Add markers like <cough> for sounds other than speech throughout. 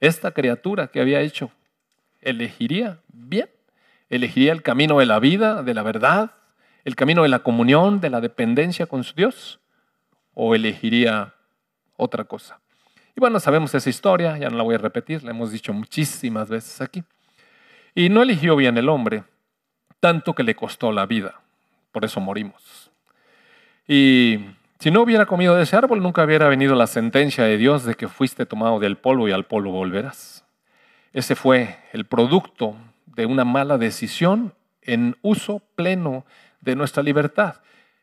esta criatura que había hecho, elegiría bien, elegiría el camino de la vida, de la verdad, el camino de la comunión, de la dependencia con su Dios, o elegiría otra cosa. Y bueno, sabemos esa historia, ya no la voy a repetir, la hemos dicho muchísimas veces aquí. Y no eligió bien el hombre, tanto que le costó la vida. Por eso morimos. Y si no hubiera comido de ese árbol, nunca hubiera venido la sentencia de Dios de que fuiste tomado del polvo y al polvo volverás. Ese fue el producto de una mala decisión en uso pleno de nuestra libertad.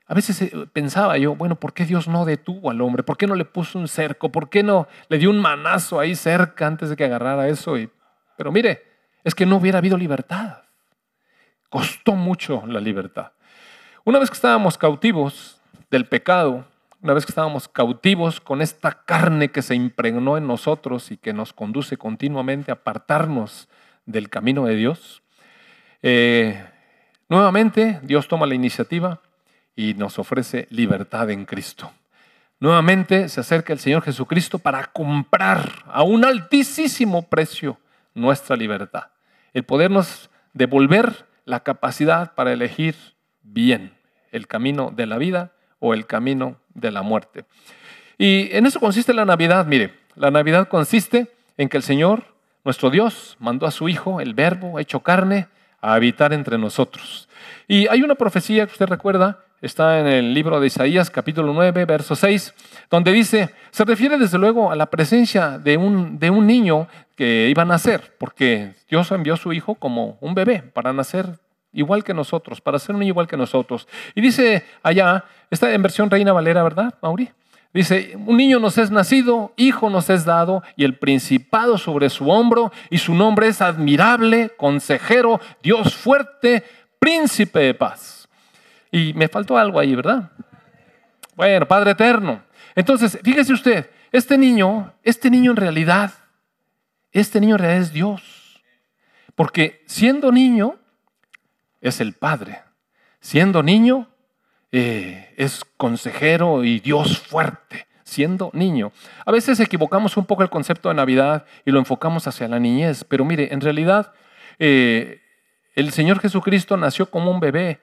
A veces eh, pensaba yo, bueno, ¿por qué Dios no detuvo al hombre? ¿Por qué no le puso un cerco? ¿Por qué no le dio un manazo ahí cerca antes de que agarrara eso? pero mire, es que no hubiera habido libertad. Costó mucho la libertad. Una vez que estábamos cautivos del pecado, una vez que estábamos cautivos con esta carne que se impregnó en nosotros y que nos conduce continuamente a apartarnos del camino de Dios, eh, nuevamente Dios toma la iniciativa y nos ofrece libertad en Cristo. Nuevamente se acerca el Señor Jesucristo para comprar a un altísimo precio nuestra libertad. El podernos devolver la capacidad para elegir bien el camino de la vida o el camino de la muerte. Y en eso consiste la Navidad. Mire, la Navidad consiste en que el Señor, nuestro Dios, mandó a su Hijo, el Verbo hecho carne, a habitar entre nosotros. Y hay una profecía que usted recuerda está en el libro de Isaías capítulo 9, verso 6, donde dice, se refiere desde luego a la presencia de un, de un niño que iba a nacer, porque Dios envió a su hijo como un bebé para nacer igual que nosotros, para ser un niño igual que nosotros. Y dice allá, está en versión Reina Valera, ¿verdad, Mauri? Dice, un niño nos es nacido, hijo nos es dado, y el principado sobre su hombro, y su nombre es admirable, consejero, Dios fuerte, príncipe de paz. Y me faltó algo ahí, ¿verdad? Bueno, Padre Eterno. Entonces, fíjese usted, este niño, este niño en realidad, este niño en realidad es Dios. Porque siendo niño, es el Padre. Siendo niño, eh, es consejero y Dios fuerte. Siendo niño. A veces equivocamos un poco el concepto de Navidad y lo enfocamos hacia la niñez, pero mire, en realidad eh, el Señor Jesucristo nació como un bebé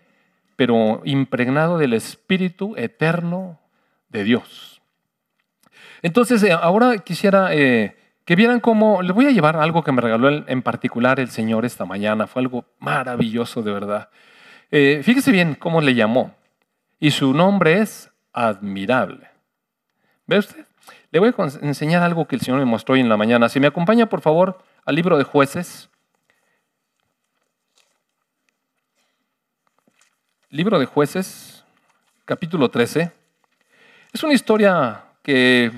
pero impregnado del Espíritu eterno de Dios. Entonces, eh, ahora quisiera que vieran cómo, les voy a llevar algo que me regaló en particular el Señor esta mañana, fue algo maravilloso de verdad. Eh, fíjese bien cómo le llamó, y su nombre es admirable. ¿Ve usted? Le voy a enseñar algo que el Señor me mostró hoy en la mañana. Si me acompaña, por favor, al libro de jueces, Libro de jueces, capítulo 13. Es una historia que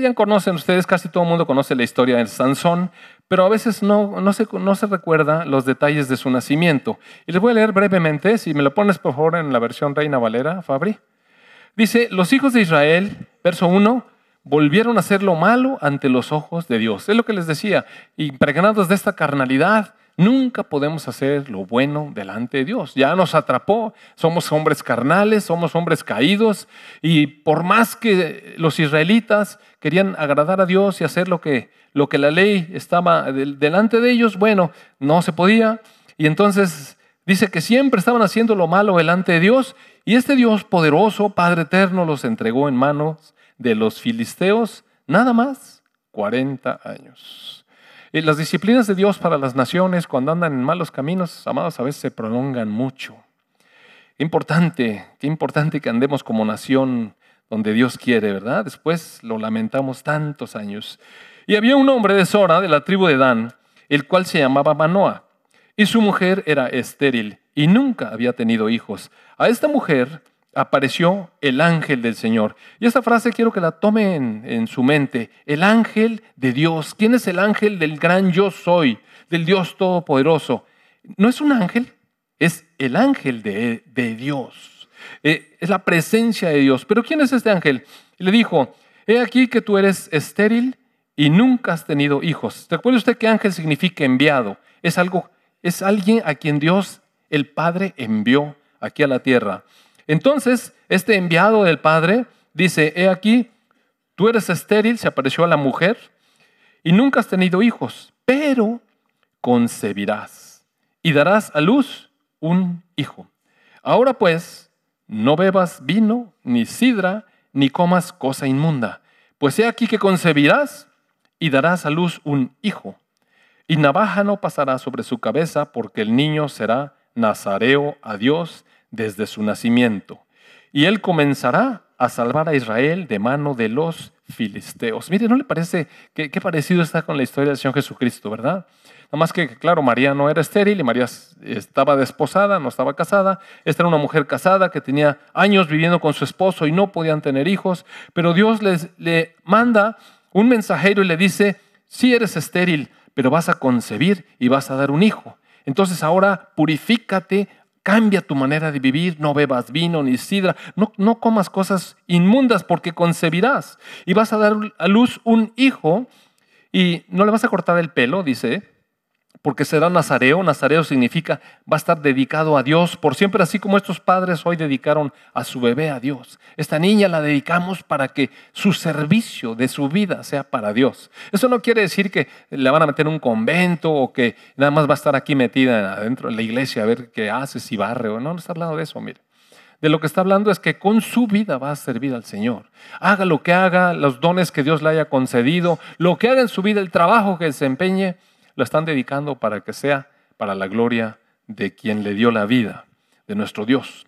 ya conocen ustedes, casi todo el mundo conoce la historia de Sansón, pero a veces no, no, se, no se recuerda los detalles de su nacimiento. Y les voy a leer brevemente, si me lo pones por favor en la versión Reina Valera, Fabri. Dice, los hijos de Israel, verso 1, volvieron a hacer lo malo ante los ojos de Dios. Es lo que les decía, impregnados de esta carnalidad, Nunca podemos hacer lo bueno delante de Dios. Ya nos atrapó, somos hombres carnales, somos hombres caídos y por más que los israelitas querían agradar a Dios y hacer lo que, lo que la ley estaba delante de ellos, bueno, no se podía. Y entonces dice que siempre estaban haciendo lo malo delante de Dios y este Dios poderoso, Padre eterno, los entregó en manos de los filisteos nada más 40 años las disciplinas de Dios para las naciones cuando andan en malos caminos, amados, a veces se prolongan mucho. Importante, qué importante que andemos como nación donde Dios quiere, ¿verdad? Después lo lamentamos tantos años. Y había un hombre de Sora, de la tribu de Dan, el cual se llamaba Manoa, y su mujer era estéril y nunca había tenido hijos. A esta mujer apareció el ángel del Señor. Y esta frase quiero que la tomen en, su mente. El ángel de Dios. ¿Quién es el ángel del gran yo soy? Del Dios Todopoderoso. No es un ángel, es el ángel de, Dios. Eh, es la presencia de Dios. Pero ¿quién es este ángel? le dijo, he aquí que tú eres estéril y nunca has tenido hijos. ¿Recuerda usted que ángel significa enviado? Es algo, es alguien a quien Dios, el Padre, envió aquí a la tierra. Entonces, este enviado del Padre dice, he aquí, tú eres estéril, se apareció a la mujer, y nunca has tenido hijos, pero concebirás y darás a luz un hijo. Ahora pues, no bebas vino, ni sidra, ni comas cosa inmunda, pues he aquí que concebirás y darás a luz un hijo. Y navaja no pasará sobre su cabeza, porque el niño será nazareo a Dios desde su nacimiento. Y él comenzará a salvar a Israel de mano de los filisteos. Mire, ¿no le parece qué parecido está con la historia del Señor Jesucristo, verdad? Nada más que, claro, María no era estéril y María estaba desposada, no estaba casada. Esta era una mujer casada que tenía años viviendo con su esposo y no podían tener hijos. Pero Dios les, le manda un mensajero y le dice, sí eres estéril, pero vas a concebir y vas a dar un hijo. Entonces ahora purifícate, cambia tu manera de vivir, no bebas vino ni sidra, no, no comas cosas inmundas porque concebirás. Y vas a dar a luz un hijo y no le vas a cortar el pelo, dice, porque será nazareo. Nazareo significa va a estar dedicado a Dios por siempre, así como estos padres hoy dedicaron a su bebé a Dios. Esta niña la dedicamos para que su servicio de su vida sea para Dios. Eso no quiere decir que la van a meter en un convento o que nada más va a estar aquí metida adentro de la iglesia a ver qué hace, si barre o no, no está hablando de eso, mire. De lo que está hablando es que con su vida va a servir al Señor. Haga lo que haga, los dones que Dios le haya concedido, lo que haga en su vida, el trabajo que desempeñe, lo están dedicando para que sea para la gloria de quien le dio la vida, de nuestro Dios.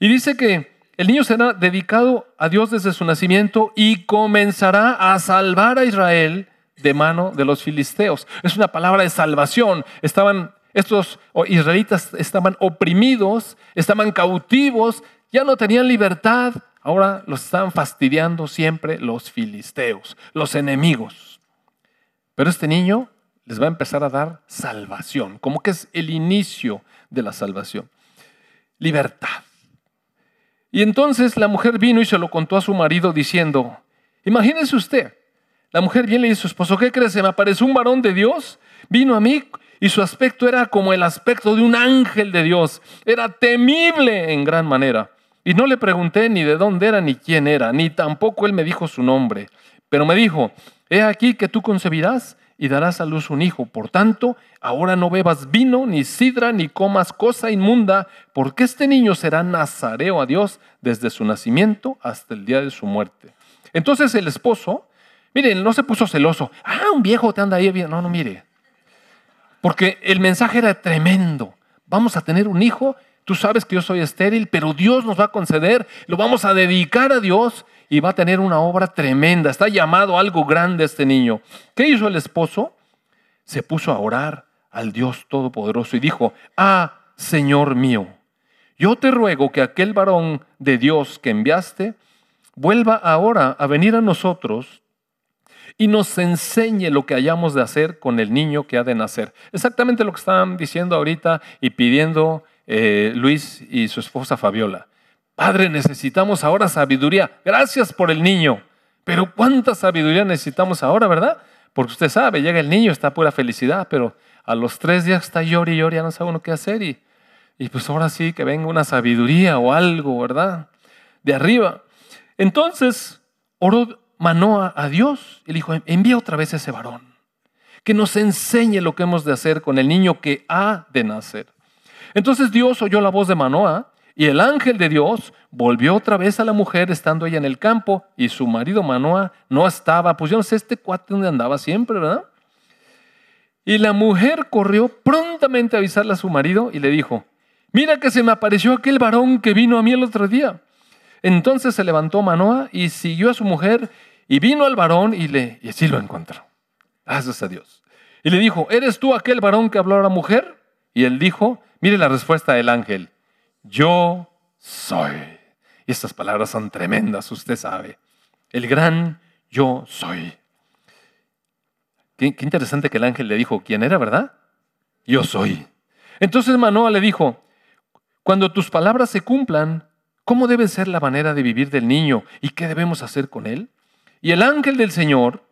Y dice que el niño será dedicado a Dios desde su nacimiento y comenzará a salvar a Israel de mano de los filisteos. Es una palabra de salvación. Estaban estos israelitas estaban oprimidos, estaban cautivos, ya no tenían libertad. Ahora los estaban fastidiando siempre los filisteos, los enemigos. Pero este niño les va a empezar a dar salvación, como que es el inicio de la salvación. Libertad. Y entonces la mujer vino y se lo contó a su marido diciendo, imagínese usted, la mujer viene y le dice a su esposo, ¿qué crees? Me apareció un varón de Dios, vino a mí y su aspecto era como el aspecto de un ángel de Dios, era temible en gran manera. Y no le pregunté ni de dónde era ni quién era, ni tampoco él me dijo su nombre, pero me dijo, he aquí que tú concebirás y darás a luz un hijo. Por tanto, ahora no bebas vino, ni sidra, ni comas cosa inmunda, porque este niño será nazareo a Dios desde su nacimiento hasta el día de su muerte. Entonces el esposo, miren, no se puso celoso. Ah, un viejo te anda ahí. No, no, mire. Porque el mensaje era tremendo. Vamos a tener un hijo. Tú sabes que yo soy estéril, pero Dios nos va a conceder. Lo vamos a dedicar a Dios y va a tener una obra tremenda. Está llamado algo grande este niño. ¿Qué hizo el esposo? Se puso a orar al Dios Todopoderoso y dijo, ah, Señor mío, yo te ruego que aquel varón de Dios que enviaste vuelva ahora a venir a nosotros y nos enseñe lo que hayamos de hacer con el niño que ha de nacer. Exactamente lo que estaban diciendo ahorita y pidiendo eh, Luis y su esposa Fabiola. Padre, necesitamos ahora sabiduría. Gracias por el niño. Pero ¿cuánta sabiduría necesitamos ahora, verdad? Porque usted sabe, llega el niño, está pura felicidad, pero a los tres días está llori y llori, ya no sabe uno qué hacer. Y, y pues ahora sí que venga una sabiduría o algo, ¿verdad? De arriba. Entonces oró Manoa a Dios y le dijo, envía otra vez a ese varón, que nos enseñe lo que hemos de hacer con el niño que ha de nacer. Entonces Dios oyó la voz de Manoa y el ángel de Dios volvió otra vez a la mujer estando ella en el campo y su marido Manoa no estaba. Pues yo no sé este cuate donde andaba siempre, ¿verdad? Y la mujer corrió prontamente a avisarle a su marido y le dijo, mira que se me apareció aquel varón que vino a mí el otro día. Entonces se levantó Manoa y siguió a su mujer y vino al varón y, le, y así lo encontró. Gracias a Dios. Y le dijo, ¿eres tú aquel varón que habló a la mujer? Y él dijo, mire la respuesta del ángel yo soy. Y estas palabras son tremendas, usted sabe. El gran yo soy. Qué, interesante que el ángel le dijo quién era, ¿verdad? Yo soy. Entonces Manoa le dijo, cuando tus palabras se cumplan, ¿cómo debe ser la manera de vivir del niño y qué debemos hacer con él? Y el ángel del Señor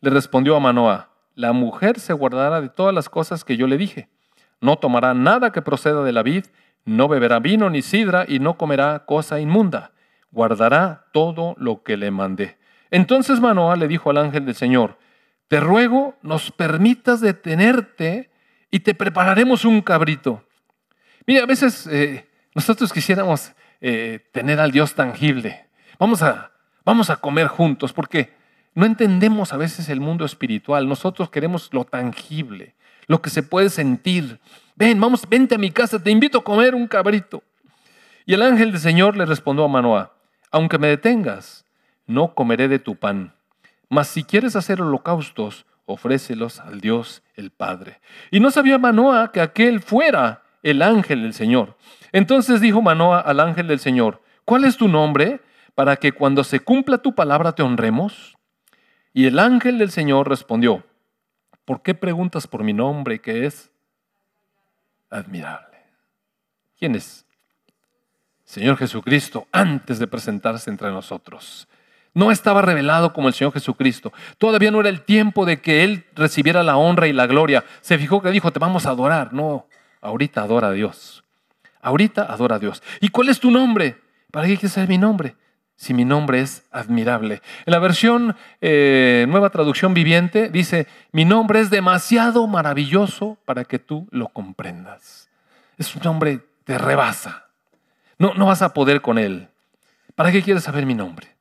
le respondió a Manoa, la mujer se guardará de todas las cosas que yo le dije. No tomará nada que proceda de la vid, no beberá vino ni sidra y no comerá cosa inmunda. Guardará todo lo que le mandé. Entonces Manoah le dijo al ángel del Señor, te ruego nos permitas detenerte y te prepararemos un cabrito. Mira, a veces eh, nosotros quisiéramos eh, tener al Dios tangible. Vamos a, vamos a comer juntos porque no entendemos a veces el mundo espiritual. Nosotros queremos lo tangible, lo que se puede sentir. Ven, vamos, vente a mi casa, te invito a comer un cabrito. Y el ángel del Señor le respondió a Manoah, aunque me detengas, no comeré de tu pan. Mas si quieres hacer holocaustos, ofrécelos al Dios el Padre. Y no sabía Manoah que aquel fuera el ángel del Señor. Entonces dijo Manoah al ángel del Señor, ¿cuál es tu nombre para que cuando se cumpla tu palabra te honremos? Y el ángel del Señor respondió, ¿por qué preguntas por mi nombre que es admirable? ¿Quién es? Señor Jesucristo antes de presentarse entre nosotros. No estaba revelado como el Señor Jesucristo. Todavía no era el tiempo de que Él recibiera la honra y la gloria. Se fijó que dijo, te vamos a adorar. No, ahorita adora a Dios. Ahorita adora a Dios. ¿Y cuál es tu nombre? ¿Para qué quieres saber mi nombre? Si mi nombre es admirable. En la versión eh, nueva traducción viviente dice, mi nombre es demasiado maravilloso para que tú lo comprendas. Es un nombre, te rebasa. No, no vas a poder con él. ¿Para qué quieres saber mi nombre?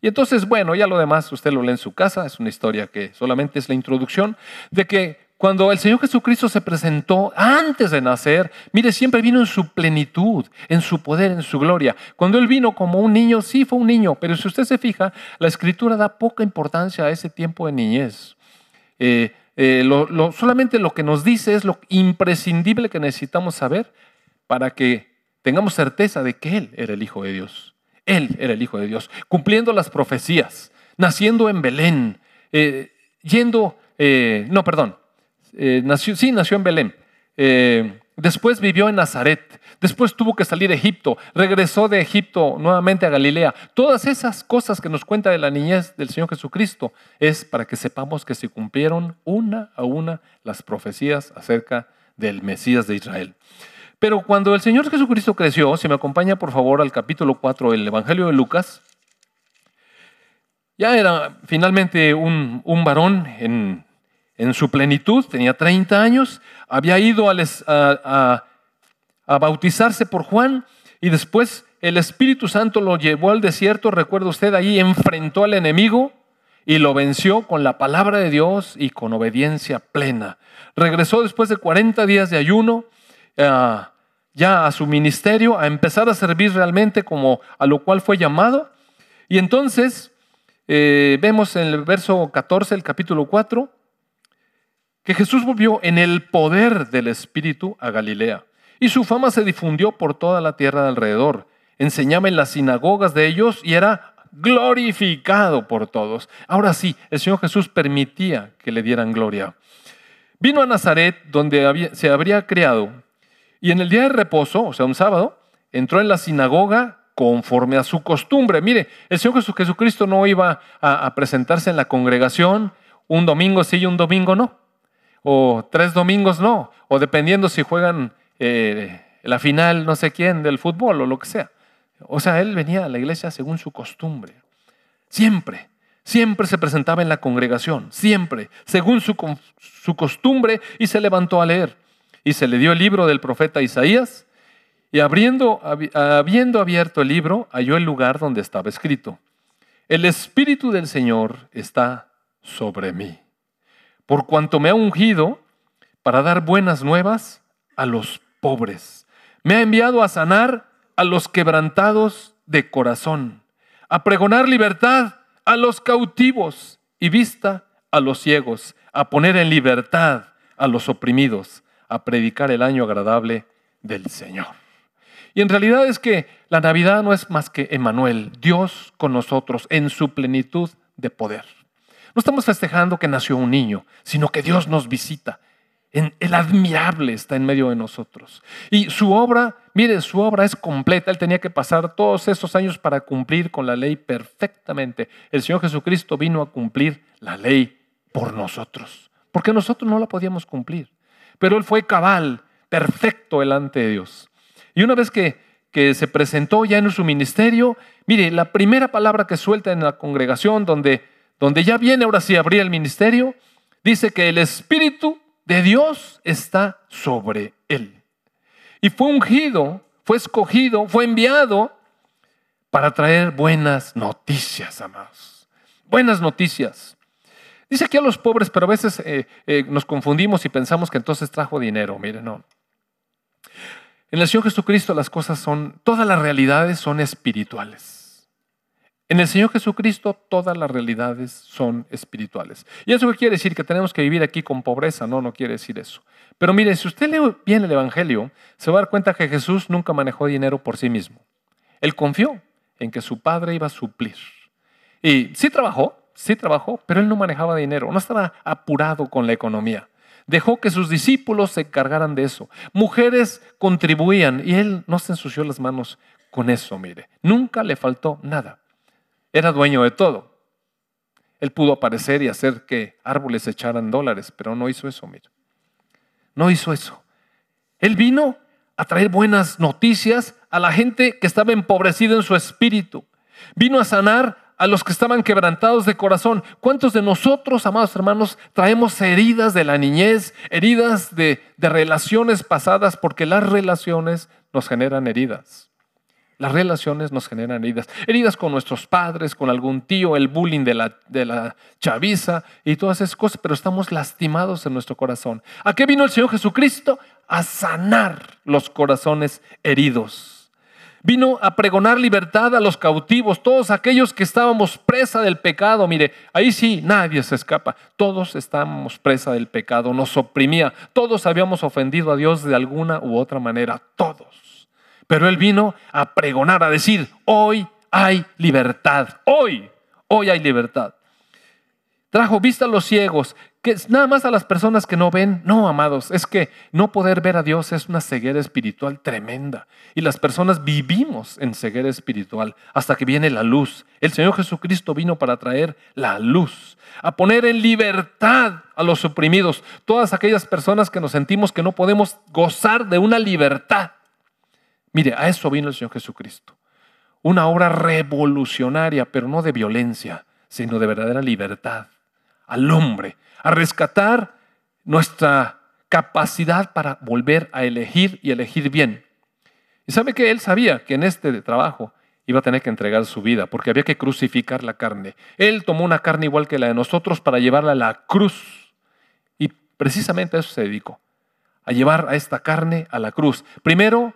Y entonces, bueno, ya lo demás usted lo lee en su casa, es una historia que solamente es la introducción, de que cuando el Señor Jesucristo se presentó antes de nacer, mire, siempre vino en su plenitud, en su poder, en su gloria. Cuando Él vino como un niño, sí fue un niño, pero si usted se fija, la escritura da poca importancia a ese tiempo de niñez. Eh, eh, solamente lo que nos dice es lo imprescindible que necesitamos saber para que tengamos certeza de que Él era el Hijo de Dios. Él era el Hijo de Dios, cumpliendo las profecías, naciendo en Belén, eh, yendo, no, perdón, eh, nació, sí, nació en Belén. después vivió en Nazaret, después tuvo que salir de Egipto, regresó de Egipto nuevamente a Galilea. Todas esas cosas que nos cuenta de la niñez del Señor Jesucristo es para que sepamos que se cumplieron una a una las profecías acerca del Mesías de Israel. Pero cuando el Señor Jesucristo creció, si me acompaña por favor al capítulo 4 del Evangelio de Lucas, ya era finalmente un, varón en, su plenitud, tenía 30 años, había ido a, bautizarse por Juan y después el Espíritu Santo lo llevó al desierto, recuerda usted, ahí enfrentó al enemigo y lo venció con la palabra de Dios y con obediencia plena. Regresó después de 40 días de ayuno ya a su ministerio, a empezar a servir realmente como a lo cual fue llamado. Y entonces eh, vemos en el verso 14, el capítulo 4, que Jesús volvió en el poder del Espíritu a Galilea. Y su fama se difundió por toda la tierra de alrededor. Enseñaba en las sinagogas de ellos y era glorificado por todos. Ahora sí, el Señor Jesús permitía que le dieran gloria. Vino a Nazaret, donde se habría creado, y en el día de reposo, o sea, un sábado, entró en la sinagoga conforme a su costumbre. Mire, el Señor Jesucristo no iba a, presentarse en la congregación un domingo sí y un domingo no, o tres domingos no, o dependiendo si juegan eh, la final no sé quién del fútbol o lo que sea. O sea, él venía a la iglesia según su costumbre. Siempre, siempre se presentaba en la congregación, siempre, según su, su costumbre, y se levantó a leer y se le dio el libro del profeta Isaías, y abriendo, habiendo abierto el libro, halló el lugar donde estaba escrito, el Espíritu del Señor está sobre mí, por cuanto me ha ungido para dar buenas nuevas a los pobres. Me ha enviado a sanar a los quebrantados de corazón, a pregonar libertad a los cautivos y vista a los ciegos, a poner en libertad a los oprimidos, a predicar el año agradable del Señor. Y en realidad es que la Navidad no es más que Emanuel, Dios con nosotros en su plenitud de poder. No estamos festejando que nació un niño, sino que Dios nos visita. el admirable está en medio de nosotros. Y su obra, mire, su obra es completa. Él tenía que pasar todos esos años para cumplir con la ley perfectamente. El Señor Jesucristo vino a cumplir la ley por nosotros, porque nosotros no la podíamos cumplir pero él fue cabal, perfecto delante de Dios. Y una vez que, se presentó ya en su ministerio, mire, la primera palabra que suelta en la congregación donde, donde ya viene ahora sí abrir el ministerio, dice que el Espíritu de Dios está sobre él. Y fue ungido, fue escogido, fue enviado para traer buenas noticias, amados. Buenas noticias. Dice aquí a los pobres, pero a veces eh, eh, nos confundimos y pensamos que entonces trajo dinero. Mire, no. En el Señor Jesucristo las cosas son, todas las realidades son espirituales. En el Señor Jesucristo todas las realidades son espirituales. ¿Y eso quiere decir? Que tenemos que vivir aquí con pobreza. No, no quiere decir eso. Pero mire, si usted lee bien el Evangelio, se va a dar cuenta que Jesús nunca manejó dinero por sí mismo. Él confió en que su Padre iba a suplir. Y sí trabajó, sí trabajó, pero él no manejaba dinero, no estaba apurado con la economía. Dejó que sus discípulos se encargaran de eso. Mujeres contribuían y él no se ensució las manos con eso, mire. Nunca le faltó nada. Era dueño de todo. Él pudo aparecer y hacer que árboles echaran dólares, pero no hizo eso, mire. No hizo eso. Él vino a traer buenas noticias a la gente que estaba empobrecida en su espíritu. Vino a sanar a los que estaban quebrantados de corazón. ¿Cuántos de nosotros, amados hermanos, traemos heridas de la niñez, heridas de, relaciones pasadas? Porque las relaciones nos generan heridas. Las relaciones nos generan heridas. Heridas con nuestros padres, con algún tío, el bullying de la, chaviza y todas esas cosas, pero estamos lastimados en nuestro corazón. ¿A qué vino el Señor Jesucristo? A sanar los corazones heridos. Vino a pregonar libertad a los cautivos, todos aquellos que estábamos presa del pecado. Mire, ahí sí nadie se escapa. Todos estábamos presa del pecado, nos oprimía. Todos habíamos ofendido a Dios de alguna u otra manera, todos. Pero Él vino a pregonar, a decir, hoy hay libertad, hoy, hoy hay libertad. Trajo vista a los ciegos, nada más a las personas que no ven. No, amados, es que no poder ver a Dios es una ceguera espiritual tremenda. Y las personas vivimos en ceguera espiritual hasta que viene la luz. El Señor Jesucristo vino para traer la luz, a poner en libertad a los oprimidos, todas aquellas personas que nos sentimos que no podemos gozar de una libertad. Mire, a eso vino el Señor Jesucristo. Una obra revolucionaria, pero no de violencia, sino de verdadera libertad al hombre a rescatar nuestra capacidad para volver a elegir y elegir bien. Y sabe que él sabía que en este trabajo iba a tener que entregar su vida, porque había que crucificar la carne. Él tomó una carne igual que la de nosotros para llevarla a la cruz. Y precisamente a eso se dedicó, a llevar a esta carne a la cruz. Primero,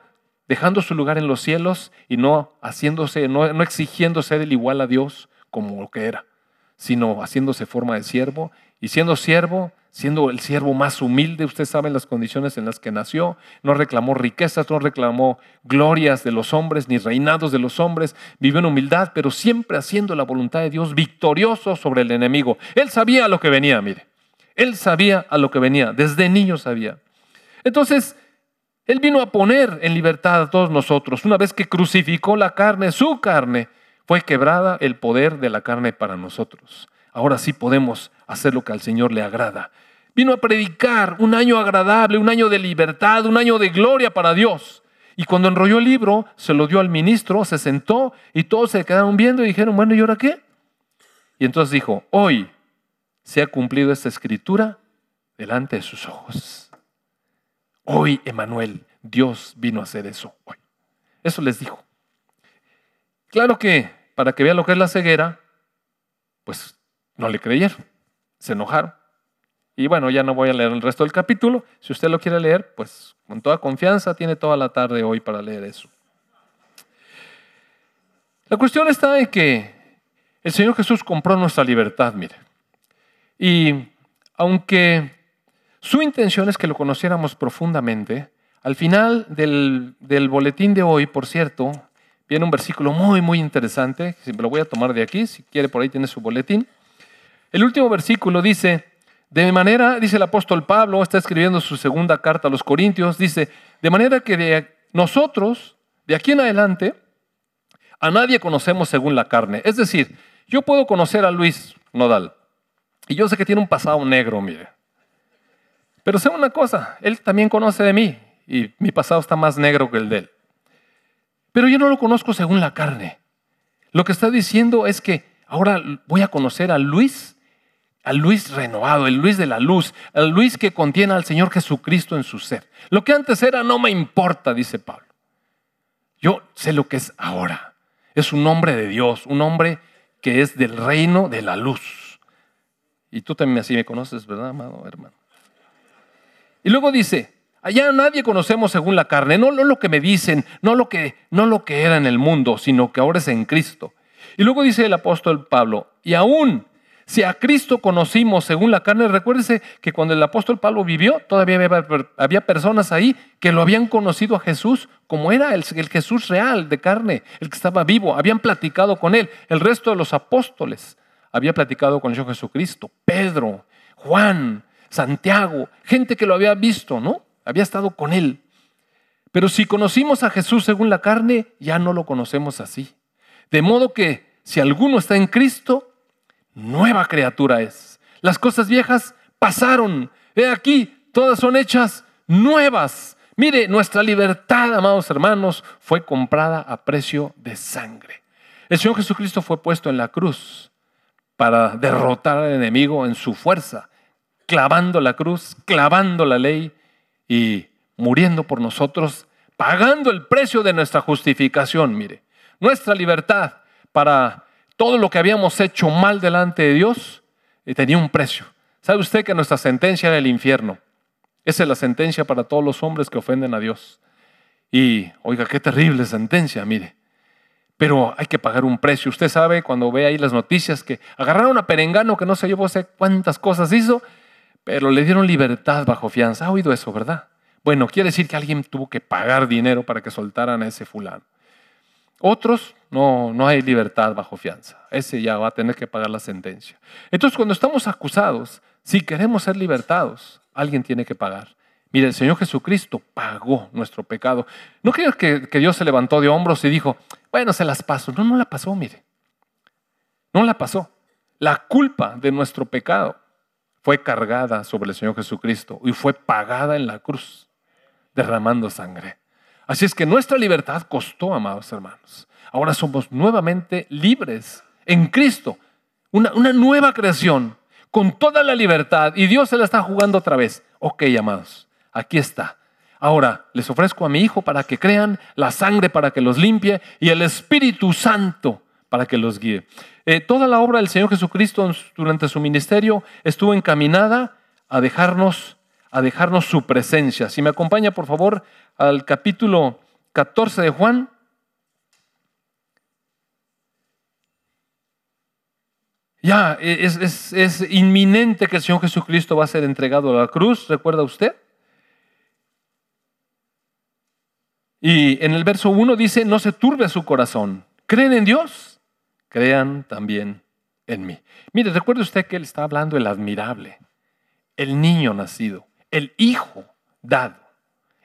dejando su lugar en los cielos y no haciéndose, no, no exigiendo ser el igual a Dios como lo que era, sino haciéndose forma de siervo y siendo siervo, siendo el siervo más humilde, usted sabe las condiciones en las que nació, no reclamó riquezas, no reclamó glorias de los hombres, ni reinados de los hombres, vivió en humildad, pero siempre haciendo la voluntad de Dios, victorioso sobre el enemigo. Él sabía a lo que venía, mire, él sabía a lo que venía, desde niño sabía. Entonces, él vino a poner en libertad a todos nosotros. Una vez que crucificó la carne, su carne, fue quebrada el poder de la carne para nosotros. Ahora sí podemos hacer lo que al Señor le agrada. Vino a predicar un año agradable, un año de libertad, un año de gloria para Dios. Y cuando enrolló el libro, se lo dio al ministro, se sentó y todos se quedaron viendo y dijeron, bueno, ¿y ahora qué? Y entonces dijo, hoy se ha cumplido esta escritura delante de sus ojos. Hoy, Emanuel, Dios vino a hacer eso hoy. Eso les dijo. Claro que para que vean lo que es la ceguera, pues no le creyeron, se enojaron. Y bueno, ya no voy a leer el resto del capítulo. Si usted lo quiere leer, pues con toda confianza tiene toda la tarde hoy para leer eso. La cuestión está en que el Señor Jesús compró nuestra libertad, mire. Y aunque su intención es que lo conociéramos profundamente, al final del, del boletín de hoy, por cierto, viene un versículo muy, muy interesante. Lo voy a tomar de aquí, si quiere por ahí tiene su boletín. El último versículo dice, de manera, dice el apóstol Pablo, está escribiendo su segunda carta a los Corintios, dice, de manera que de nosotros, de aquí en adelante, a nadie conocemos según la carne. Es decir, yo puedo conocer a Luis Nodal, y yo sé que tiene un pasado negro, mire. Pero sé una cosa, él también conoce de mí, y mi pasado está más negro que el de él. Pero yo no lo conozco según la carne. Lo que está diciendo es que Ahora voy a conocer a Luis, al Luis renovado, el Luis de la luz, el Luis que contiene al Señor Jesucristo en su ser. Lo que antes era no me importa, dice Pablo. Yo sé lo que es ahora. Es un hombre de Dios, un hombre que es del reino de la luz. Y tú también así me conoces, ¿verdad, amado hermano? Y luego dice, allá nadie conocemos según la carne, no, lo que me dicen, no lo que, no lo que era en el mundo, sino que ahora es en Cristo. Y luego dice el apóstol Pablo, y aún si a Cristo conocimos según la carne, recuérdese que cuando el apóstol Pablo vivió, todavía había, personas ahí que lo habían conocido a Jesús como era el, el, Jesús real de carne, el que estaba vivo, habían platicado con él. El resto de los apóstoles había platicado con el Señor Jesucristo, Pedro, Juan, Santiago, gente que lo había visto, ¿no? Había estado con él. Pero si conocimos a Jesús según la carne, ya no lo conocemos así. De modo que si alguno está en Cristo, nueva criatura es. Las cosas viejas pasaron. He aquí, todas son hechas nuevas. Mire, nuestra libertad, amados hermanos, fue comprada a precio de sangre. El Señor Jesucristo fue puesto en la cruz para derrotar al enemigo en su fuerza, clavando la cruz, clavando la ley y muriendo por nosotros, pagando el precio de nuestra justificación, mire. Nuestra libertad para todo lo que habíamos hecho mal delante de Dios eh, tenía un precio. ¿Sabe usted que nuestra sentencia era el infierno? Esa es la sentencia para todos los hombres que ofenden a Dios. Y, oiga, qué terrible sentencia, mire. Pero hay que pagar un precio. Usted sabe cuando ve ahí las noticias que agarraron a Perengano, que no sé yo sé cuántas cosas hizo, pero le dieron libertad bajo fianza. ¿Ha oído eso, verdad? Bueno, quiere decir que alguien tuvo que pagar dinero para que soltaran a ese fulano. Otros no, no hay libertad bajo fianza. Ese ya va a tener que pagar la sentencia. Entonces, cuando estamos acusados, si queremos ser libertados, alguien tiene que pagar. Mire, el Señor Jesucristo pagó nuestro pecado. No creo que, que, Dios se levantó de hombros y dijo, bueno, se las paso. No, no la pasó, mire. No la pasó. La culpa de nuestro pecado fue cargada sobre el Señor Jesucristo y fue pagada en la cruz, derramando sangre. Así es que nuestra libertad costó, amados hermanos. Ahora somos nuevamente libres en Cristo. Una, una nueva creación con toda la libertad y Dios se la está jugando otra vez. Ok, amados, aquí está. Ahora les ofrezco a mi Hijo para que crean, la sangre para que los limpie y el Espíritu Santo para que los guíe. Eh, toda la obra del Señor Jesucristo durante su ministerio estuvo encaminada a dejarnos, a dejarnos su presencia. Si me acompaña, por favor, al capítulo 14 de Juan. Ya, es, es, inminente que el Señor Jesucristo va a ser entregado a la cruz, ¿recuerda usted? Y en el verso 1 dice, no se turbe su corazón. ¿Creen en Dios? Crean también en mí. Mire, recuerde usted que él está hablando el admirable, el niño nacido, el hijo dado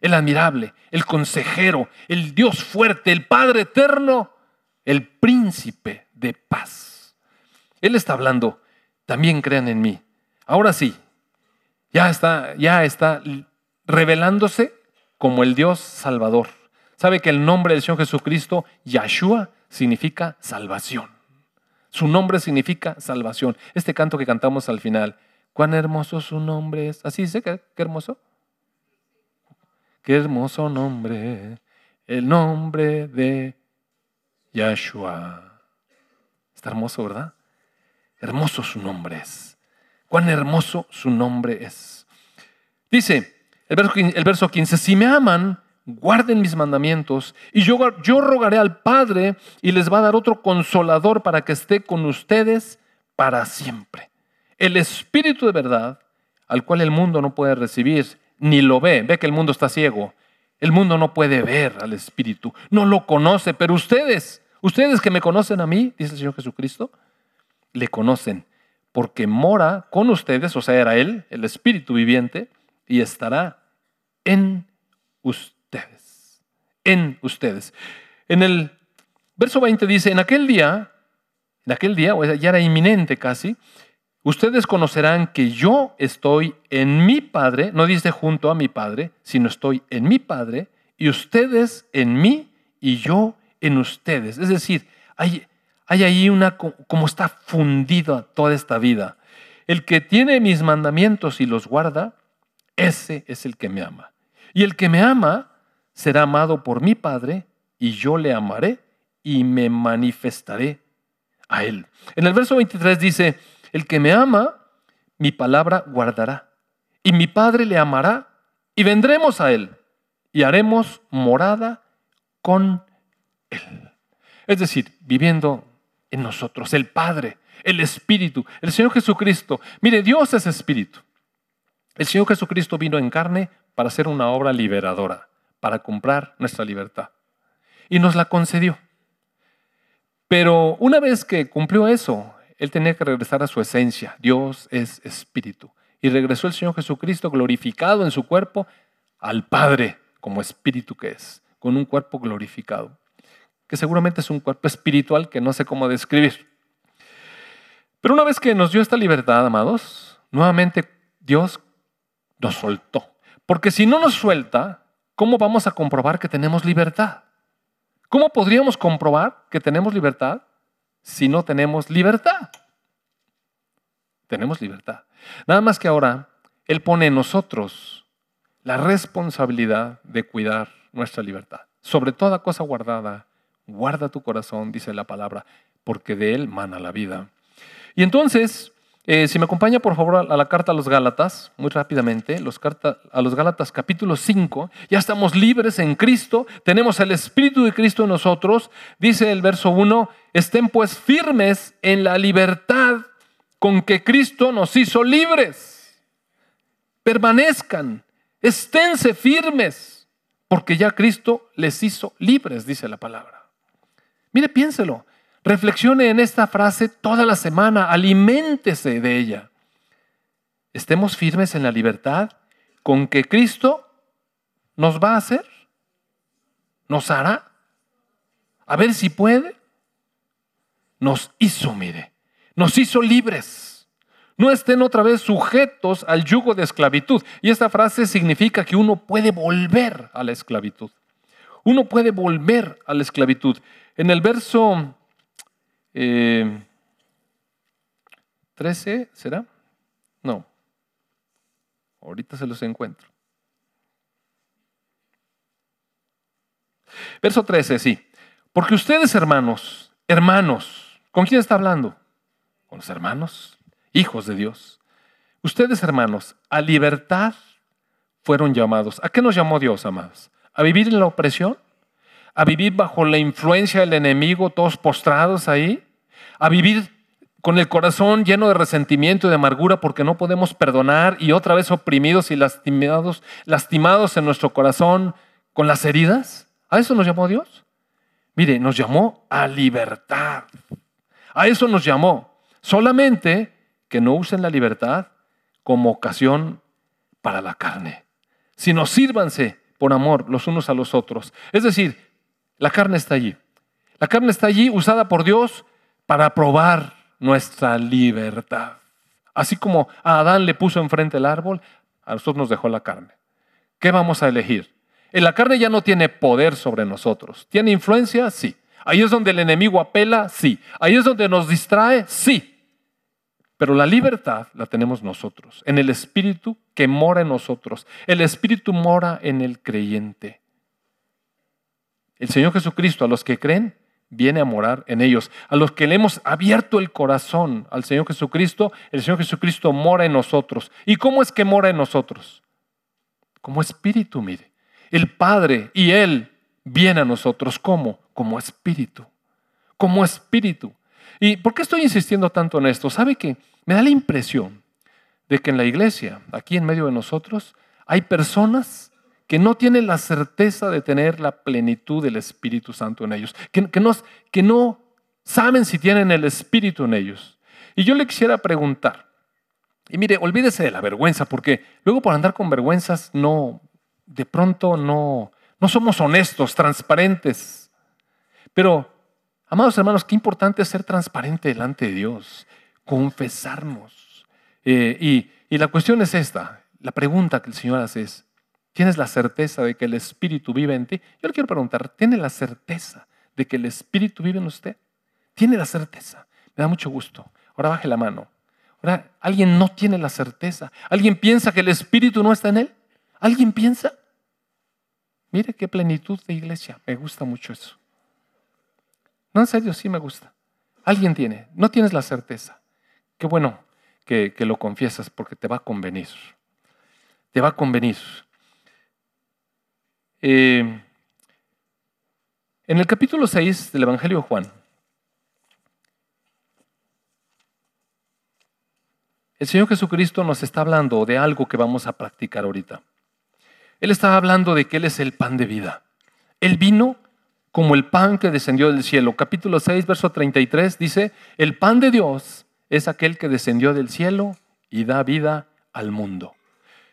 el admirable, el consejero, el Dios fuerte, el Padre eterno, el príncipe de paz. Él está hablando, también crean en mí. Ahora sí, ya está, ya está revelándose como el Dios Salvador. ¿Sabe que el nombre del Señor Jesucristo, Yahshua, significa salvación? Su nombre significa salvación. Este canto que cantamos al final, cuán hermoso su nombre es. ¿Así dice? ¿Qué, hermoso? Qué hermoso nombre, el nombre de Yahshua. Está hermoso, ¿verdad? Hermoso su nombre es. Cuán hermoso su nombre es. Dice el verso, 15, si me aman, guarden mis mandamientos y yo, yo rogaré al Padre y les va a dar otro consolador para que esté con ustedes para siempre. El Espíritu de verdad, al cual el mundo no puede recibir ni lo ve. Ve que el mundo está ciego. El mundo no puede ver al Espíritu, no lo conoce, pero ustedes, ustedes que me conocen a mí, dice el Señor Jesucristo, le conocen, porque mora con ustedes, o sea, era Él, el Espíritu viviente, y estará en ustedes, en ustedes. En el verso 20 dice, en aquel día, en aquel día, ya era inminente casi, Ustedes conocerán que yo estoy en mi Padre, no dice junto a mi Padre, sino estoy en mi Padre, y ustedes en mí y yo en ustedes. Es decir, hay, hay ahí una, como está fundida toda esta vida. El que tiene mis mandamientos y los guarda, ese es el que me ama. Y el que me ama será amado por mi Padre, y yo le amaré y me manifestaré a él. En el verso 23 dice, el que me ama, mi palabra guardará, y mi Padre le amará, y vendremos a él, y haremos morada con él. Es decir, viviendo en nosotros, el Padre, el Espíritu, el Señor Jesucristo. Mire, Dios es Espíritu. El Señor Jesucristo vino en carne para hacer una obra liberadora, para comprar nuestra libertad. Y nos la concedió. Pero una vez que cumplió eso, Él tenía que regresar a su esencia. Dios es Espíritu. Y regresó el Señor Jesucristo glorificado en su cuerpo al Padre como Espíritu que es, con un cuerpo glorificado que seguramente es un cuerpo espiritual que no sé cómo describir. Pero una vez que nos dio esta libertad, amados, nuevamente Dios nos soltó. Porque si no nos suelta, ¿cómo vamos a comprobar que tenemos libertad? ¿Cómo podríamos comprobar que tenemos libertad si no tenemos libertad? Tenemos libertad. Nada más que ahora Él pone en nosotros la responsabilidad de cuidar nuestra libertad, sobre toda cosa guardada Guarda tu corazón, dice la palabra, porque de él mana la vida. Y entonces, eh, si me acompaña por favor a la carta a los Gálatas, muy rápidamente, a los Gálatas capítulo 5, ya estamos libres en Cristo, tenemos el Espíritu de Cristo en nosotros, dice el verso 1, estén pues firmes en la libertad con que Cristo nos hizo libres. Permanezcan, esténse firmes, porque ya Cristo les hizo libres, dice la palabra. Mire, piénselo. Reflexione en esta frase toda la semana, aliméntese de ella. Estemos firmes en la libertad con que Cristo nos va a hacer, nos hará. A ver si puede. Nos hizo, mire, nos hizo libres. No estén otra vez sujetos al yugo de esclavitud. Y esta frase significa que uno puede volver a la esclavitud. Uno puede volver a la esclavitud. En el verso 13, eh, ¿será? No. Ahorita se los encuentro. Verso 13, sí. Porque ustedes, hermanos, hermanos, ¿con quién está hablando? Con los hermanos, hijos de Dios. Ustedes, hermanos, a libertad fueron llamados. ¿A qué nos llamó Dios, amados? ¿A vivir en la opresión? a vivir bajo la influencia del enemigo, todos postrados ahí, a vivir con el corazón lleno de resentimiento y de amargura porque no podemos perdonar y otra vez oprimidos y lastimados, lastimados en nuestro corazón con las heridas. ¿A eso nos llamó Dios? Mire, nos llamó a libertad. A eso nos llamó. Solamente que no usen la libertad como ocasión para la carne, sino sírvanse por amor los unos a los otros. Es decir, la carne está allí. La carne está allí usada por Dios para probar nuestra libertad. Así como a Adán le puso enfrente el árbol, a nosotros nos dejó la carne. ¿Qué vamos a elegir? En la carne ya no tiene poder sobre nosotros. ¿Tiene influencia? Sí. Ahí es donde el enemigo apela, sí. Ahí es donde nos distrae, sí. Pero la libertad la tenemos nosotros, en el Espíritu que mora en nosotros. El Espíritu mora en el creyente. El Señor Jesucristo a los que creen viene a morar en ellos. A los que le hemos abierto el corazón al Señor Jesucristo, el Señor Jesucristo mora en nosotros. ¿Y cómo es que mora en nosotros? Como espíritu, mire. El Padre y Él viene a nosotros. ¿Cómo? Como espíritu. Como espíritu. ¿Y por qué estoy insistiendo tanto en esto? ¿Sabe que me da la impresión de que en la iglesia, aquí en medio de nosotros, hay personas que no tienen la certeza de tener la plenitud del Espíritu Santo en ellos, que, no saben si tienen el Espíritu en ellos. Y yo le quisiera preguntar, y mire, olvídese de la vergüenza, porque luego por andar con vergüenzas, no, de pronto no, no somos honestos, transparentes. Pero, amados hermanos, qué importante es ser transparente delante de Dios, confesarnos. Eh, y, y la cuestión es esta, la pregunta que el Señor hace es, ¿Tienes la certeza de que el Espíritu vive en ti? Yo le quiero preguntar, ¿tiene la certeza de que el Espíritu vive en usted? tiene la certeza. Me da mucho gusto. Ahora baje la mano. Ahora, ¿alguien no tiene la certeza? ¿Alguien piensa que el Espíritu no está en él? ¿Alguien piensa? Mire qué plenitud de iglesia. Me gusta mucho eso. No, en serio, sí me gusta. Alguien tiene. No tienes la certeza. Qué bueno que, que lo confiesas porque te va a convenir. Te va a convenir. Eh, en el capítulo 6 del Evangelio de Juan, el Señor Jesucristo nos está hablando de algo que vamos a practicar ahorita. Él estaba hablando de que Él es el pan de vida. Él vino como el pan que descendió del cielo. Capítulo 6, verso 33 dice, el pan de Dios es aquel que descendió del cielo y da vida al mundo.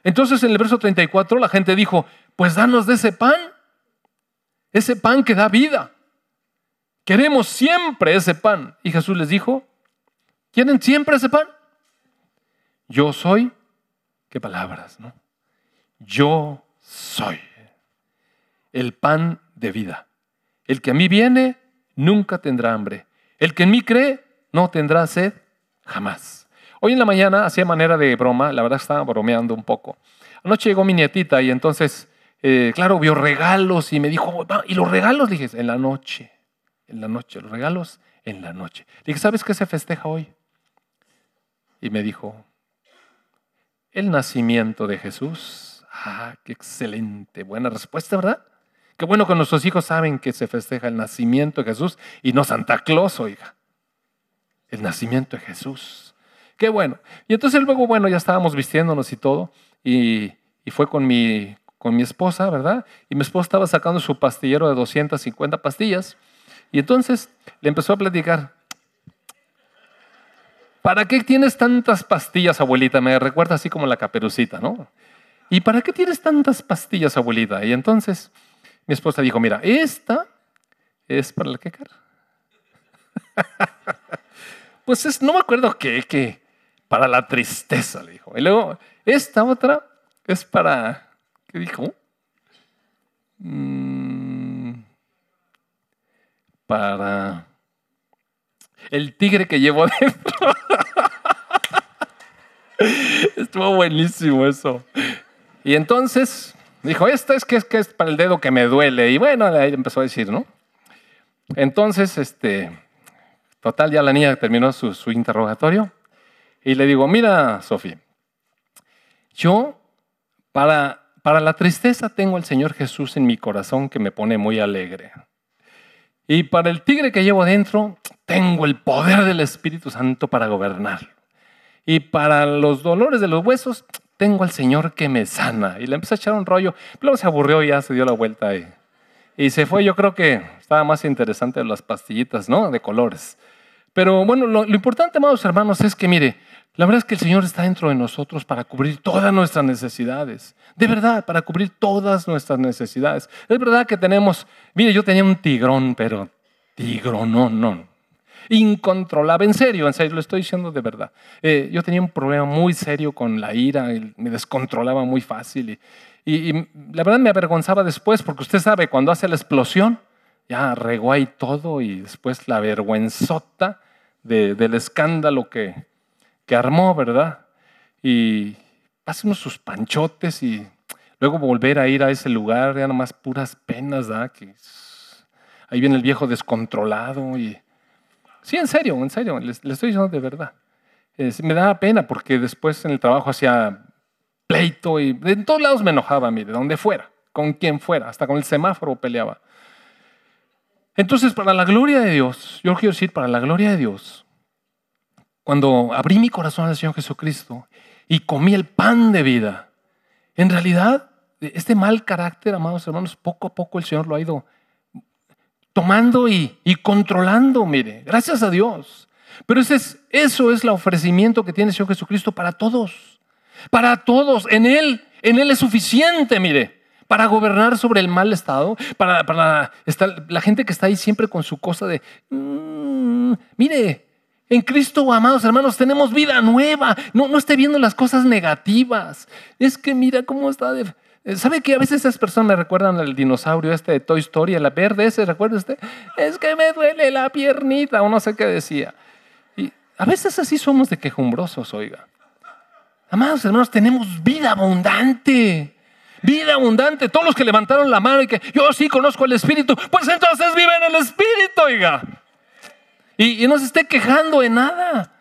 Entonces en el verso 34 la gente dijo, pues danos de ese pan, ese pan que da vida. Queremos siempre ese pan. Y Jesús les dijo, ¿quieren siempre ese pan? Yo soy, qué palabras, ¿no? Yo soy el pan de vida. El que a mí viene nunca tendrá hambre. El que en mí cree no tendrá sed jamás. Hoy en la mañana hacía manera de broma, la verdad estaba bromeando un poco. Anoche llegó mi nietita y entonces eh, claro, vio regalos y me dijo, ¿y los regalos? Le dije, en la noche, en la noche, los regalos en la noche. Le dije, ¿sabes qué se festeja hoy? Y me dijo, el nacimiento de Jesús. Ah, qué excelente, buena respuesta, ¿verdad? Qué bueno que nuestros hijos saben que se festeja el nacimiento de Jesús y no Santa Claus, oiga. El nacimiento de Jesús. Qué bueno. Y entonces luego, bueno, ya estábamos vistiéndonos y todo. Y, y fue con mi, con mi esposa, ¿verdad? Y mi esposa estaba sacando su pastillero de 250 pastillas. Y entonces le empezó a platicar. ¿Para qué tienes tantas pastillas, abuelita? Me recuerda así como la caperucita, ¿no? ¿Y para qué tienes tantas pastillas, abuelita? Y entonces mi esposa dijo, mira, esta es para la que cara. <laughs> pues es, no me acuerdo qué, qué, para la tristeza, le dijo. Y luego, esta otra es para ¿Qué dijo? Mm, para el tigre que llevo <laughs> adentro. Estuvo buenísimo eso. Y entonces dijo, esta es que, es que es para el dedo que me duele. Y bueno, ahí empezó a decir, ¿no? Entonces, este, total, ya la niña terminó su, su interrogatorio. Y le digo, mira, Sofía, yo para para la tristeza tengo al Señor Jesús en mi corazón que me pone muy alegre. Y para el tigre que llevo dentro, tengo el poder del Espíritu Santo para gobernar. Y para los dolores de los huesos, tengo al Señor que me sana. Y le empecé a echar un rollo. Luego se aburrió y ya se dio la vuelta y, y se fue. Yo creo que estaba más interesante las pastillitas, ¿no? De colores. Pero bueno, lo, lo importante, amados hermanos, es que mire, la verdad es que el Señor está dentro de nosotros para cubrir todas nuestras necesidades. De verdad, para cubrir todas nuestras necesidades. Es verdad que tenemos, mire, yo tenía un tigrón, pero tigrón, no, no. Incontrolable, en serio, en serio, lo estoy diciendo de verdad. Eh, yo tenía un problema muy serio con la ira, me descontrolaba muy fácil y, y, la verdad me avergonzaba después porque usted sabe, cuando hace la explosión, ya regó ahí todo y después la vergüenzota del escándalo que, que armó, ¿verdad? Y hacemos sus panchotes y luego volver a ir a ese lugar, ya nomás puras penas, ¿verdad? Que ahí viene el viejo descontrolado y... Sí, en serio, en serio, le estoy diciendo de verdad. me daba pena porque después en el trabajo hacía pleito y de todos lados me enojaba, mire, donde fuera, con quien fuera, hasta con el semáforo peleaba. Entonces, para la gloria de Dios, yo quiero decir, para la gloria de Dios, cuando abrí mi corazón al Señor Jesucristo y comí el pan de vida, en realidad, este mal carácter, amados hermanos, poco a poco el Señor lo ha ido tomando y, controlando, mire, gracias a Dios. Pero ese es, eso es el ofrecimiento que tiene el Señor Jesucristo para todos. Para todos. En Él, en Él es suficiente, mire, para gobernar sobre el mal estado, para, la gente que está ahí siempre con su cosa de, mm, mire, en Cristo, amados hermanos, tenemos vida nueva. No, no esté viendo las cosas negativas. Es que mira cómo está Eh, ¿Sabe que a veces esas personas me recuerdan al dinosaurio este de Toy Story, el verde ese, ¿recuerda usted? Es que me duele la piernita, o no sé qué decía. Y a veces así somos de quejumbrosos, oiga. Amados hermanos, tenemos vida abundante. Vida abundante. Todos los que levantaron la mano y que yo sí conozco el Espíritu, pues entonces vive en el Espíritu, oiga. Y, no se esté quejando de nada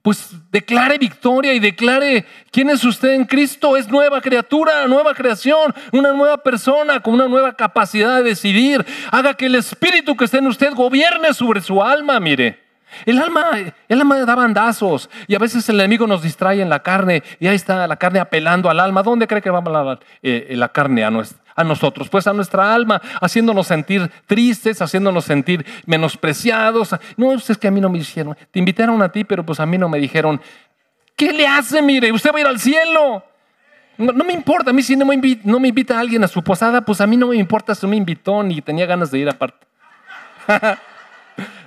pues declare victoria y declare quién es usted en Cristo. Es nueva criatura, nueva creación, una nueva persona con una nueva capacidad de decidir. Haga que el espíritu que está en usted gobierne sobre su alma, mire. El alma, el alma da bandazos y a veces el enemigo nos distrae en la carne y ahí está la carne apelando al alma. ¿Dónde cree que va a la, eh, la carne a, a nosotros? Pues a nuestra alma, haciéndonos sentir tristes, haciéndonos sentir menospreciados. No, es que a mí no me hicieron. Te invitaron a ti, pero pues a mí no me dijeron. ¿Qué le hace? Mire, usted va a ir al cielo. No, me importa, a mí si no me, invita, no me invita a alguien a su posada, pues a mí no me importa si me invitó ni tenía ganas de ir aparte. <laughs>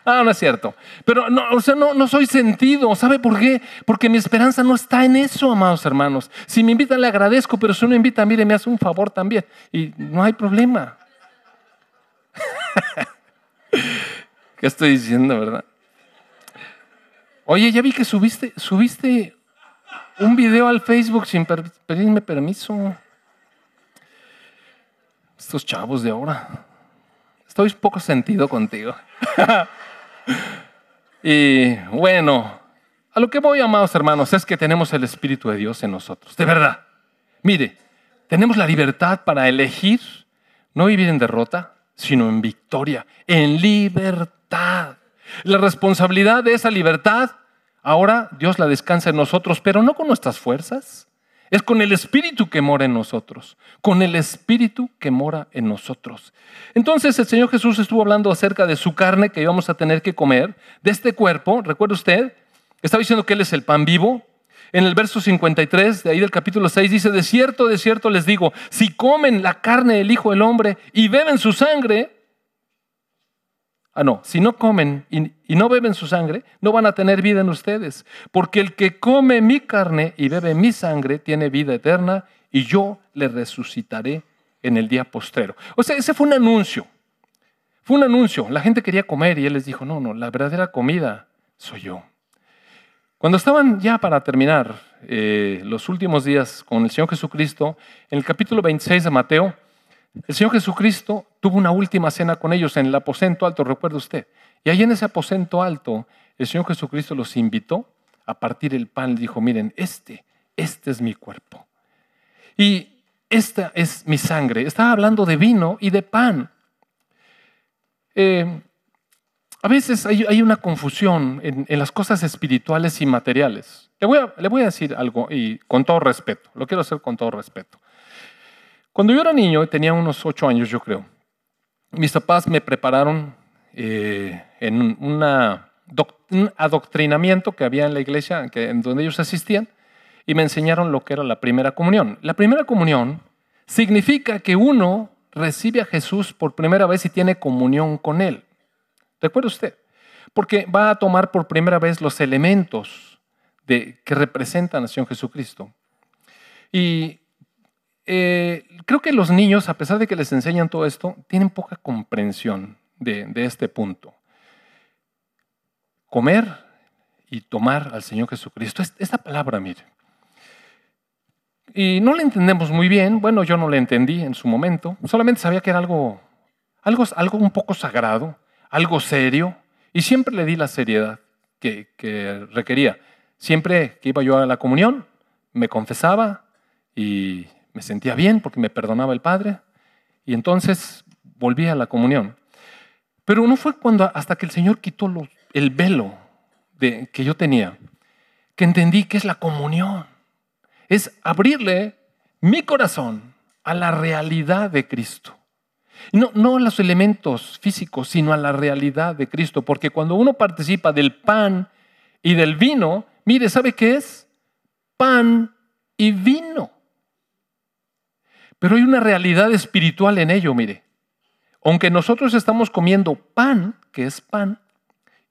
Ah, no es cierto. Pero no, o sea, no, no soy sentido. ¿Sabe por qué? Porque mi esperanza no está en eso, amados hermanos. Si me invitan, le agradezco, pero si no me invitan, mire, me hace un favor también. Y no hay problema. <laughs> ¿Qué estoy diciendo, verdad? Oye, ya vi que subiste, subiste un video al Facebook sin pedirme permiso. Estos chavos de ahora. Estoy poco sentido contigo. <laughs> y bueno, a lo que voy, amados hermanos, es que tenemos el Espíritu de Dios en nosotros. De verdad. Mire, tenemos la libertad para elegir no vivir en derrota, sino en victoria, en libertad. La responsabilidad de esa libertad, ahora Dios la descansa en nosotros, pero no con nuestras fuerzas, es con el Espíritu que mora en nosotros, con el Espíritu que mora en nosotros. Entonces el Señor Jesús estuvo hablando acerca de su carne que íbamos a tener que comer, de este cuerpo, ¿recuerda usted? Estaba diciendo que Él es el pan vivo. En el verso 53 de ahí del capítulo 6 dice, de cierto, de cierto les digo, si comen la carne del Hijo del Hombre y beben su sangre, Ah, no, si no comen y, no beben su sangre, no van a tener vida en ustedes. Porque el que come mi carne y bebe mi sangre tiene vida eterna y yo le resucitaré en el día postrero. O sea, ese fue un anuncio. Fue un anuncio. La gente quería comer y él les dijo, no, no, la verdadera comida soy yo. Cuando estaban ya para terminar eh, los últimos días con el Señor Jesucristo, en el capítulo 26 de Mateo, el Señor Jesucristo tuvo una última cena con ellos en el aposento alto, recuerda usted. Y ahí en ese aposento alto, el Señor Jesucristo los invitó a partir el pan. Dijo, miren, este, este es mi cuerpo. Y esta es mi sangre. Estaba hablando de vino y de pan. Eh, a veces hay, una confusión en, las cosas espirituales y materiales. Le voy, a, le voy a decir algo y con todo respeto. Lo quiero hacer con todo respeto. Cuando yo era niño, tenía unos ocho años yo creo, mis papás me prepararon eh, en un adoctrinamiento que había en la iglesia en donde ellos asistían y me enseñaron lo que era la primera comunión. La primera comunión significa que uno recibe a Jesús por primera vez y tiene comunión con Él. ¿Recuerda usted? Porque va a tomar por primera vez los elementos que representan a Señor Jesucristo. Y eh, creo que los niños, a pesar de que les enseñan todo esto, tienen poca comprensión de, este punto. Comer y tomar al Señor Jesucristo, esta palabra, mire. Y no la entendemos muy bien, bueno, yo no la entendí en su momento, solamente sabía que era algo, algo, algo un poco sagrado, algo serio, y siempre le di la seriedad que, que requería. Siempre que iba yo a la comunión, me confesaba y me sentía bien porque me perdonaba el Padre y entonces volví a la comunión. Pero no fue cuando hasta que el Señor quitó el velo de, que yo tenía que entendí que es la comunión. Es abrirle mi corazón a la realidad de Cristo. No, no a los elementos físicos, sino a la realidad de Cristo. Porque cuando uno participa del pan y del vino, mire, ¿sabe qué es? Pan y vino. Pero hay una realidad espiritual en ello, mire. Aunque nosotros estamos comiendo pan, que es pan,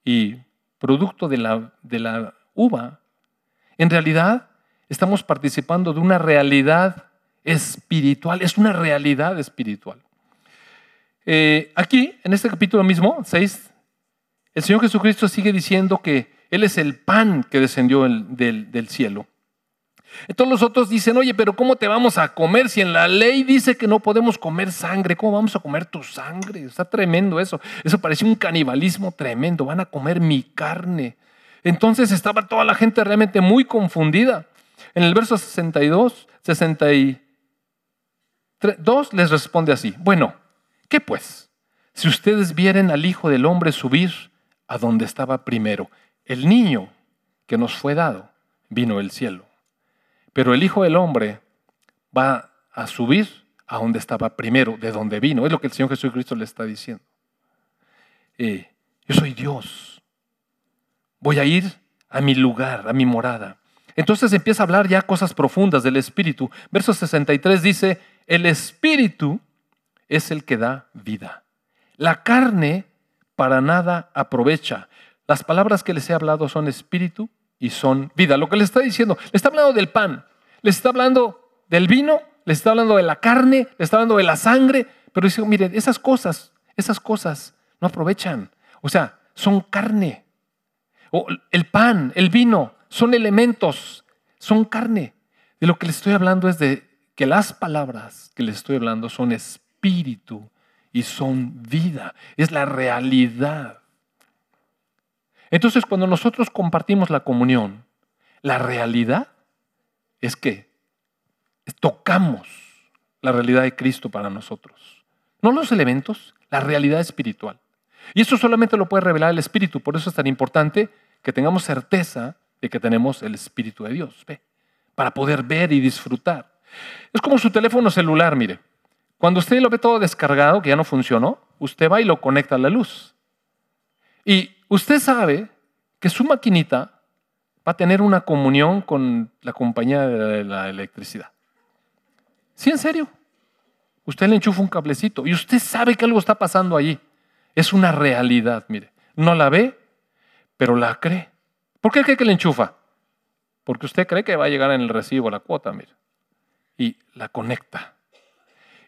y producto de la, de la uva, en realidad estamos participando de una realidad espiritual, es una realidad espiritual. Eh, aquí, en este capítulo mismo, 6, el Señor Jesucristo sigue diciendo que Él es el pan que descendió del, del cielo. Entonces los otros dicen, oye, pero ¿cómo te vamos a comer si en la ley dice que no podemos comer sangre? ¿Cómo vamos a comer tu sangre? Está tremendo eso. Eso parece un canibalismo tremendo. Van a comer mi carne. Entonces estaba toda la gente realmente muy confundida. En el verso 62, 62 les responde así, bueno, ¿qué pues? Si ustedes vieren al Hijo del Hombre subir a donde estaba primero, el niño que nos fue dado vino del cielo. Pero el Hijo del Hombre va a subir a donde estaba primero, de donde vino. Es lo que el Señor Jesucristo le está diciendo. Eh, yo soy Dios. Voy a ir a mi lugar, a mi morada. Entonces empieza a hablar ya cosas profundas del Espíritu. Verso 63 dice, el Espíritu es el que da vida. La carne para nada aprovecha. Las palabras que les he hablado son espíritu y son vida. Lo que le está diciendo, le está hablando del pan, le está hablando del vino, le está hablando de la carne, le está hablando de la sangre, pero dice, miren, esas cosas, esas cosas no aprovechan. O sea, son carne. O el pan, el vino, son elementos, son carne. De lo que le estoy hablando es de que las palabras que le estoy hablando son espíritu y son vida. Es la realidad. Entonces, cuando nosotros compartimos la comunión, la realidad es que tocamos la realidad de Cristo para nosotros. No los elementos, la realidad espiritual. Y eso solamente lo puede revelar el Espíritu. Por eso es tan importante que tengamos certeza de que tenemos el Espíritu de Dios. Para poder ver y disfrutar. Es como su teléfono celular, mire. Cuando usted lo ve todo descargado, que ya no funcionó, usted va y lo conecta a la luz. Y usted sabe que su maquinita va a tener una comunión con la compañía de la electricidad. Sí, en serio. Usted le enchufa un cablecito y usted sabe que algo está pasando allí. Es una realidad, mire. No la ve, pero la cree. ¿Por qué cree que le enchufa? Porque usted cree que va a llegar en el recibo la cuota, mire. Y la conecta.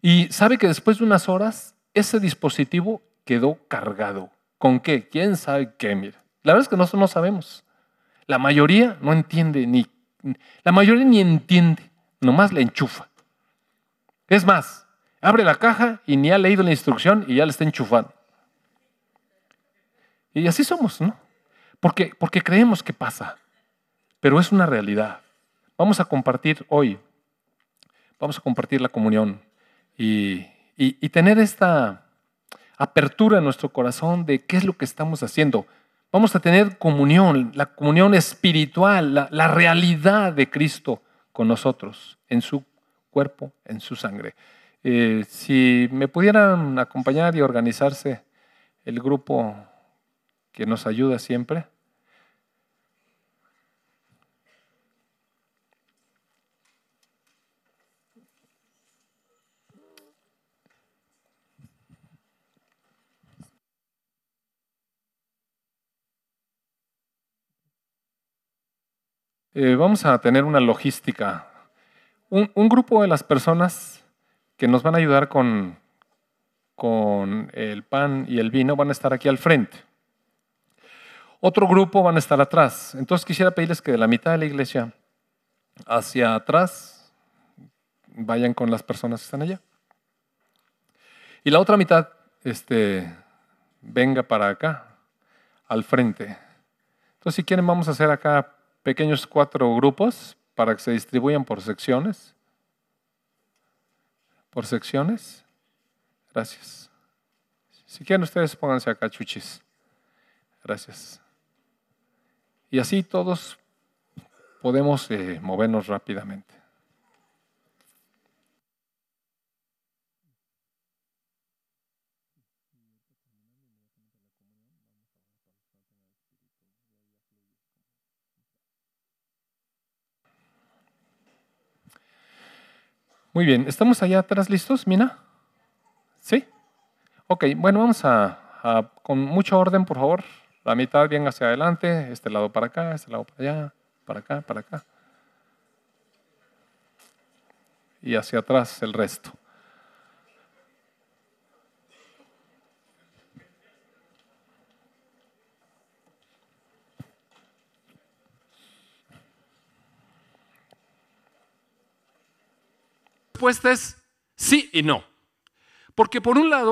Y sabe que después de unas horas, ese dispositivo quedó cargado. ¿Con qué? ¿Quién sabe qué? Mire. La verdad es que nosotros no sabemos. La mayoría no entiende ni. La mayoría ni entiende. Nomás le enchufa. Es más, abre la caja y ni ha leído la instrucción y ya le está enchufando. Y así somos, ¿no? Porque, porque creemos que pasa, pero es una realidad. Vamos a compartir hoy, vamos a compartir la comunión y, y, tener esta apertura en nuestro corazón de qué es lo que estamos haciendo. Vamos a tener comunión, la comunión espiritual, la, realidad de Cristo con nosotros, en su cuerpo, en su sangre. Eh, si me pudieran acompañar y organizarse el grupo que nos ayuda siempre. Eh, vamos a tener una logística. Un, grupo de las personas que nos van a ayudar con, con el pan y el vino van a estar aquí al frente. Otro grupo van a estar atrás. Entonces quisiera pedirles que de la mitad de la iglesia hacia atrás vayan con las personas que están allá. Y la otra mitad este, venga para acá, al frente. Entonces, si quieren, vamos a hacer acá pequeños cuatro grupos para que se distribuyan por secciones. Por secciones. Gracias. Si quieren ustedes pónganse acá, chuchis. Gracias. Y así todos podemos eh, movernos rápidamente. Muy bien, ¿estamos allá atrás listos, Mina? ¿Sí? Ok, bueno, vamos a, con mucho orden, por favor. La mitad bien hacia adelante, este lado para acá, este lado para allá, para acá, para acá. y hacia atrás el resto. Respuesta es sí y no. Porque por un lado,